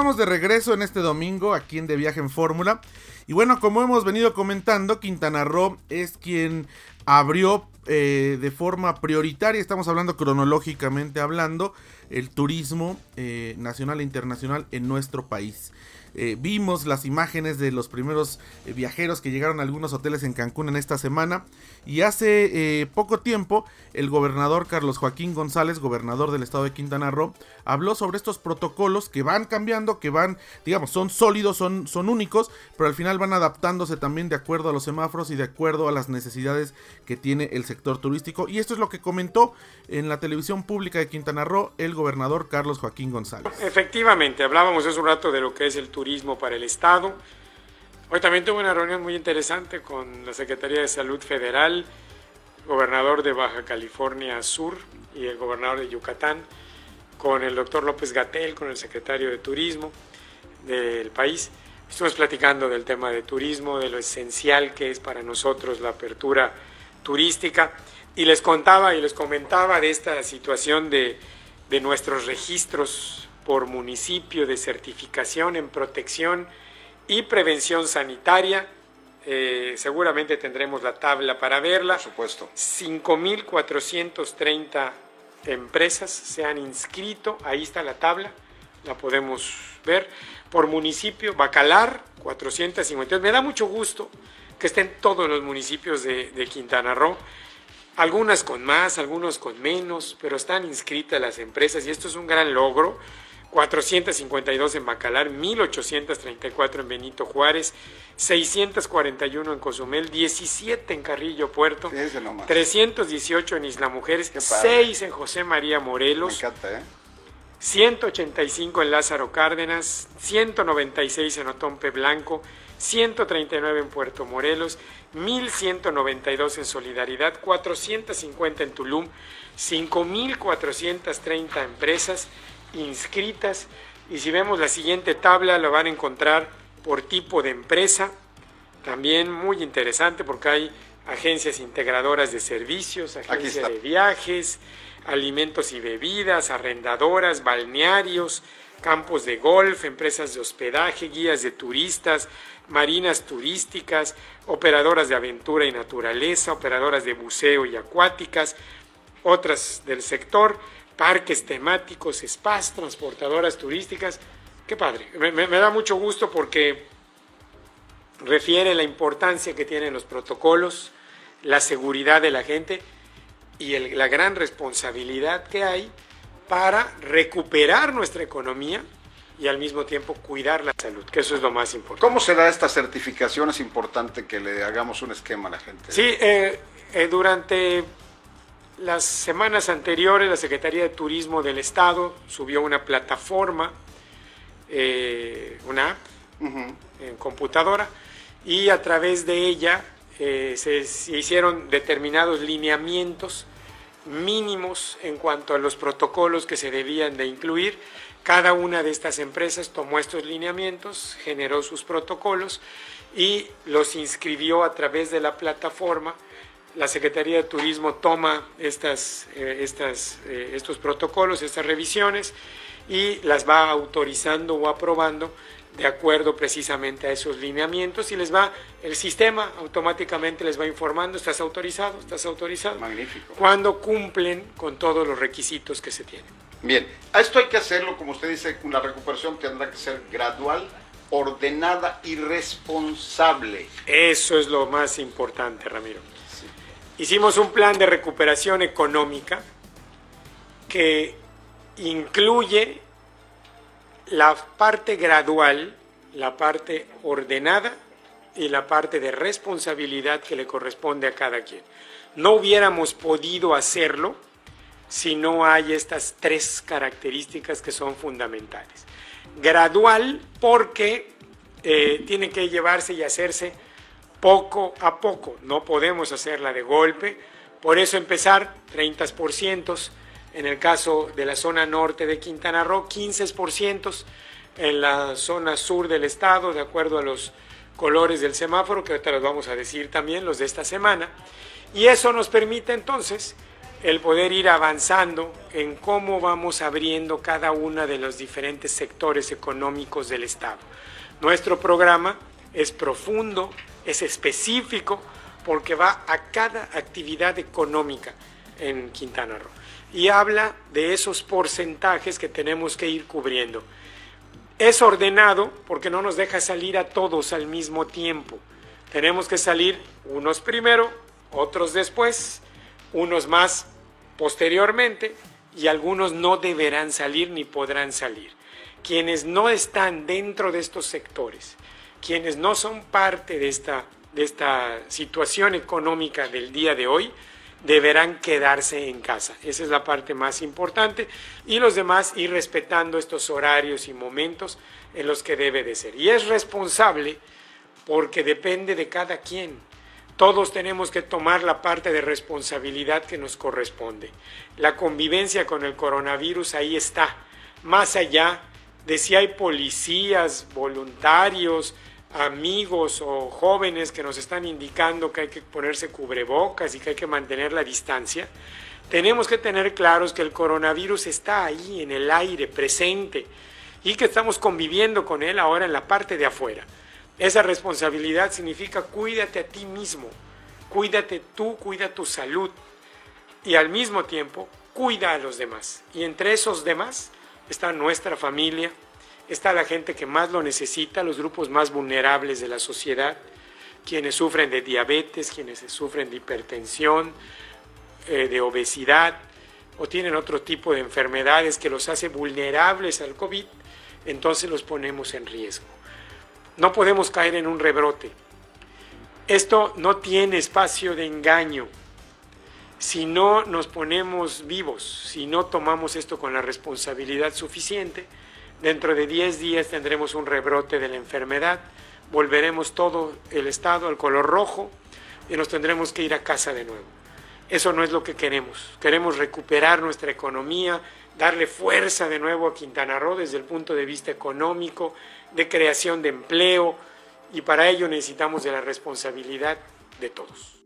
de regreso en este domingo aquí en De Viaje en Fórmula. Y bueno, como hemos venido comentando, Quintana Roo es quien abrió eh, de forma prioritaria, estamos hablando cronológicamente hablando, el turismo eh, nacional e internacional en nuestro país. Eh, vimos las imágenes de los primeros eh, viajeros que llegaron a algunos hoteles en Cancún en esta semana. Y hace eh, poco tiempo el gobernador Carlos Joaquín González, gobernador del estado de Quintana Roo, habló sobre estos protocolos que van cambiando, que van, digamos, son sólidos, son, son únicos, pero al final van adaptándose también de acuerdo a los semáforos y de acuerdo a las necesidades que tiene el sector turístico. Y esto es lo que comentó en la televisión pública de Quintana Roo el gobernador Carlos Joaquín González. Efectivamente, hablábamos hace un rato de lo que es el turismo turismo para el Estado. Hoy también tuve una reunión muy interesante con la Secretaría de Salud Federal, gobernador de Baja California Sur y el gobernador de Yucatán, con el doctor López Gatel, con el secretario de Turismo del país. Estuvimos platicando del tema de turismo, de lo esencial que es para nosotros la apertura turística y les contaba y les comentaba de esta situación de, de nuestros registros por municipio de certificación en protección y prevención sanitaria. Eh, seguramente tendremos la tabla para verla. Por supuesto. 5.430 empresas se han inscrito. Ahí está la tabla. La podemos ver. Por municipio, Bacalar, 452. Me da mucho gusto que estén todos los municipios de, de Quintana Roo algunas con más, algunos con menos, pero están inscritas las empresas y esto es un gran logro 452 en Bacalar, 1834 en Benito Juárez, 641 en Cozumel, 17 en Carrillo Puerto, 318 en Isla Mujeres, 6 en José María Morelos, 185 ¿eh? en Lázaro Cárdenas, 196 en Otompe Blanco, 139 en Puerto Morelos, 1192 en Solidaridad, 450 en Tulum, 5430 empresas, inscritas. Y si vemos la siguiente tabla lo van a encontrar por tipo de empresa, también muy interesante porque hay agencias integradoras de servicios, agencias de viajes, alimentos y bebidas, arrendadoras, balnearios, campos de golf, empresas de hospedaje, guías de turistas, marinas turísticas, operadoras de aventura y naturaleza, operadoras de buceo y acuáticas, otras del sector, parques temáticos, spas, transportadoras turísticas. Qué padre. Me, da mucho gusto porque refiere la importancia que tienen los protocolos, la seguridad de la gente y la gran responsabilidad que hay para recuperar nuestra economía y al mismo tiempo cuidar la salud, que eso es lo más importante. ¿Cómo se da esta certificación? Es importante que le hagamos un esquema a la gente. Sí, eh, eh, durante las semanas anteriores la Secretaría de Turismo del Estado subió una plataforma, eh, una app en computadora, y a través de ella eh, se, hicieron determinados lineamientos mínimos en cuanto a los protocolos que se debían de incluir. Cada una de estas empresas tomó estos lineamientos, generó sus protocolos y los inscribió a través de la plataforma la Secretaría de Turismo toma estas, eh, estas, eh, estos protocolos, estas revisiones y las va autorizando o aprobando de acuerdo precisamente a esos lineamientos y les va, el sistema automáticamente les va informando, estás autorizado, estás autorizado. Magnífico. Cuando cumplen con todos los requisitos que se tienen. Bien, a esto hay que hacerlo, como usted dice, la recuperación tendrá que ser gradual, ordenada y responsable. Eso es lo más importante, Ramiro. Hicimos un plan de recuperación económica que incluye la parte gradual, la parte ordenada y la parte de responsabilidad que le corresponde a cada quien. No hubiéramos podido hacerlo si no hay estas tres características que son fundamentales. Gradual porque eh, tiene que llevarse y hacerse poco a poco, no podemos hacerla de golpe, por eso empezar 30% en el caso de la zona norte de Quintana Roo, 15% en la zona sur del estado, de acuerdo a los colores del semáforo, que ahorita los vamos a decir también, los de esta semana. Y eso nos permite entonces el poder ir avanzando en cómo vamos abriendo cada uno de los diferentes sectores económicos del Estado. Nuestro programa es profundo, es específico, porque va a cada actividad económica en Quintana Roo. Y habla de esos porcentajes que tenemos que ir cubriendo. Es ordenado porque no nos deja salir a todos al mismo tiempo. Tenemos que salir unos primero, otros después, unos más posteriormente y algunos no deberán salir ni podrán salir. Quienes no están dentro de estos sectores, quienes no son parte de esta, de esta situación económica del día de hoy, deberán quedarse en casa. Esa es la parte más importante. Y los demás ir respetando estos horarios y momentos en los que debe de ser. Y es responsable porque depende de cada quien. Todos tenemos que tomar la parte de responsabilidad que nos corresponde. La convivencia con el coronavirus ahí está, más allá de si hay policías, voluntarios, amigos o jóvenes que nos están indicando que hay que ponerse cubrebocas y que hay que mantener la distancia, tenemos que tener claros que el coronavirus está ahí en el aire, presente, y que estamos conviviendo con él ahora en la parte de afuera. Esa responsabilidad significa cuídate a ti mismo, cuídate tú, cuida tu salud y al mismo tiempo cuida a los demás. Y entre esos demás está nuestra familia, está la gente que más lo necesita, los grupos más vulnerables de la sociedad, quienes sufren de diabetes, quienes sufren de hipertensión, eh, de obesidad o tienen otro tipo de enfermedades que los hace vulnerables al COVID, entonces los ponemos en riesgo. No podemos caer en un rebrote. Esto no tiene espacio de engaño. Si no nos ponemos vivos, si no tomamos esto con la responsabilidad suficiente, Dentro de 10 días tendremos un rebrote de la enfermedad, volveremos todo el estado al color rojo y nos tendremos que ir a casa de nuevo. Eso no es lo que queremos. Queremos recuperar nuestra economía, darle fuerza de nuevo a Quintana Roo desde el punto de vista económico, de creación de empleo, y para ello necesitamos de la responsabilidad de todos.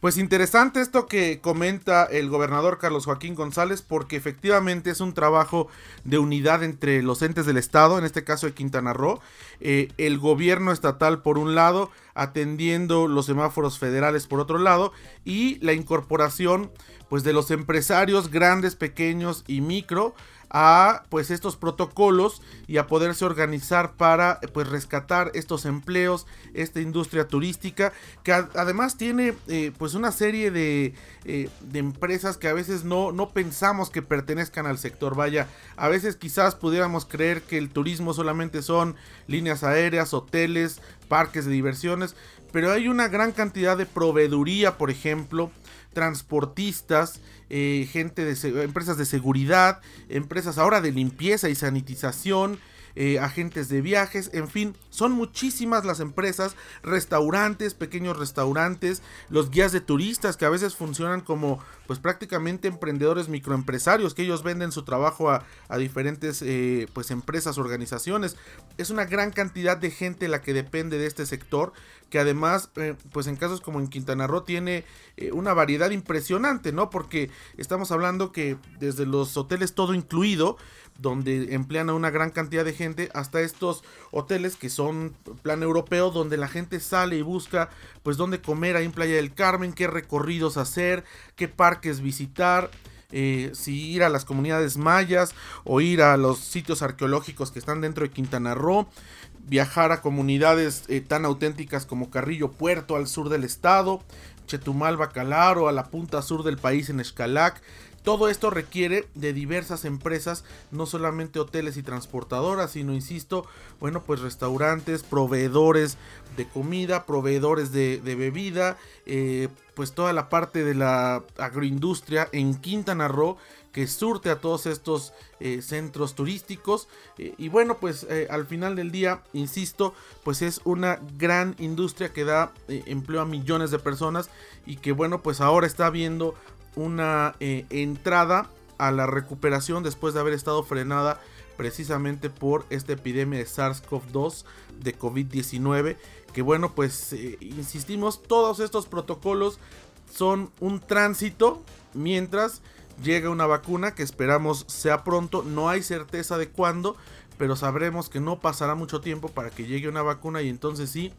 Pues interesante esto que comenta el gobernador Carlos Joaquín González, porque efectivamente es un trabajo de unidad entre los entes del Estado, en este caso de Quintana Roo, eh, el gobierno estatal por un lado, atendiendo los semáforos federales por otro lado, y la incorporación pues de los empresarios grandes, pequeños y micro a pues estos protocolos y a poderse organizar para pues rescatar estos empleos, esta industria turística que además tiene eh, pues una serie de, eh, de, empresas que a veces no, no pensamos que pertenezcan al sector. Vaya, a veces quizás pudiéramos creer que el turismo solamente son líneas aéreas, hoteles, parques de diversiones, pero hay una gran cantidad de proveeduría, por ejemplo, transportistas, eh, gente de empresas de seguridad, empresas ahora de limpieza y sanitización, eh, agentes de viajes, en fin, son muchísimas las empresas, restaurantes, pequeños restaurantes, los guías de turistas que a veces funcionan como pues prácticamente emprendedores microempresarios que ellos venden su trabajo a, diferentes eh, pues empresas, organizaciones. Es una gran cantidad de gente la que depende de este sector que además eh, pues en casos como en Quintana Roo tiene una variedad impresionante, ¿no? Porque estamos hablando que desde los hoteles todo incluido, donde emplean a una gran cantidad de gente, hasta estos hoteles que son plan europeo, donde la gente sale y busca pues dónde comer ahí en Playa del Carmen, qué recorridos hacer, qué parques visitar. Eh, si ir a las comunidades mayas o ir a los sitios arqueológicos que están dentro de Quintana Roo, viajar a comunidades eh, tan auténticas como Carrillo Puerto al sur del estado, Chetumal Bacalaro a la punta sur del país en Escalac, todo esto requiere de diversas empresas, no solamente hoteles y transportadoras, sino, insisto, bueno, pues restaurantes, proveedores de comida, proveedores de, bebida, eh, pues toda la parte de la agroindustria en Quintana Roo que surte a todos estos eh, centros turísticos. Eh, y bueno pues al final del día insisto pues es una gran industria que da empleo a millones de personas y que bueno pues ahora está viendo una eh, entrada a la recuperación después de haber estado frenada precisamente por esta epidemia de SARS-CoV-2 de COVID-19 que bueno pues eh, insistimos todos estos protocolos son un tránsito mientras llega una vacuna que esperamos sea pronto. No hay certeza de cuándo pero sabremos que no pasará mucho tiempo para que llegue una vacuna y entonces sí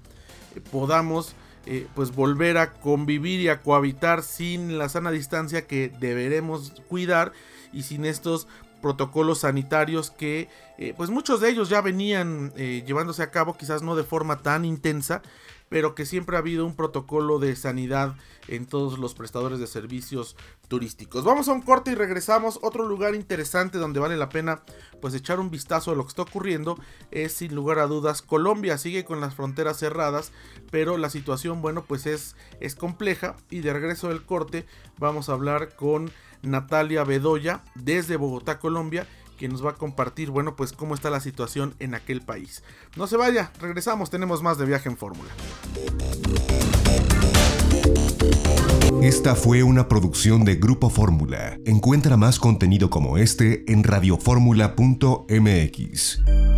eh, podamos eh, pues volver a convivir y a cohabitar sin la sana distancia que deberemos cuidar y sin estos protocolos sanitarios que eh, pues muchos de ellos ya venían eh, llevándose a cabo quizás no de forma tan intensa pero que siempre ha habido un protocolo de sanidad en todos los prestadores de servicios turísticos. Vamos a un corte y regresamos. Otro lugar interesante donde vale la pena pues echar un vistazo a lo que está ocurriendo es sin lugar a dudas Colombia. Sigue con las fronteras cerradas, pero la situación bueno pues es, es compleja y de regreso del corte vamos a hablar con Natalia Bedoya desde Bogotá, Colombia que nos va a compartir, bueno, pues cómo está la situación en aquel país. No se vaya, regresamos, tenemos más de viaje en fórmula. Esta fue una producción de Grupo Fórmula. Encuentra más contenido como este en radioformula.mx.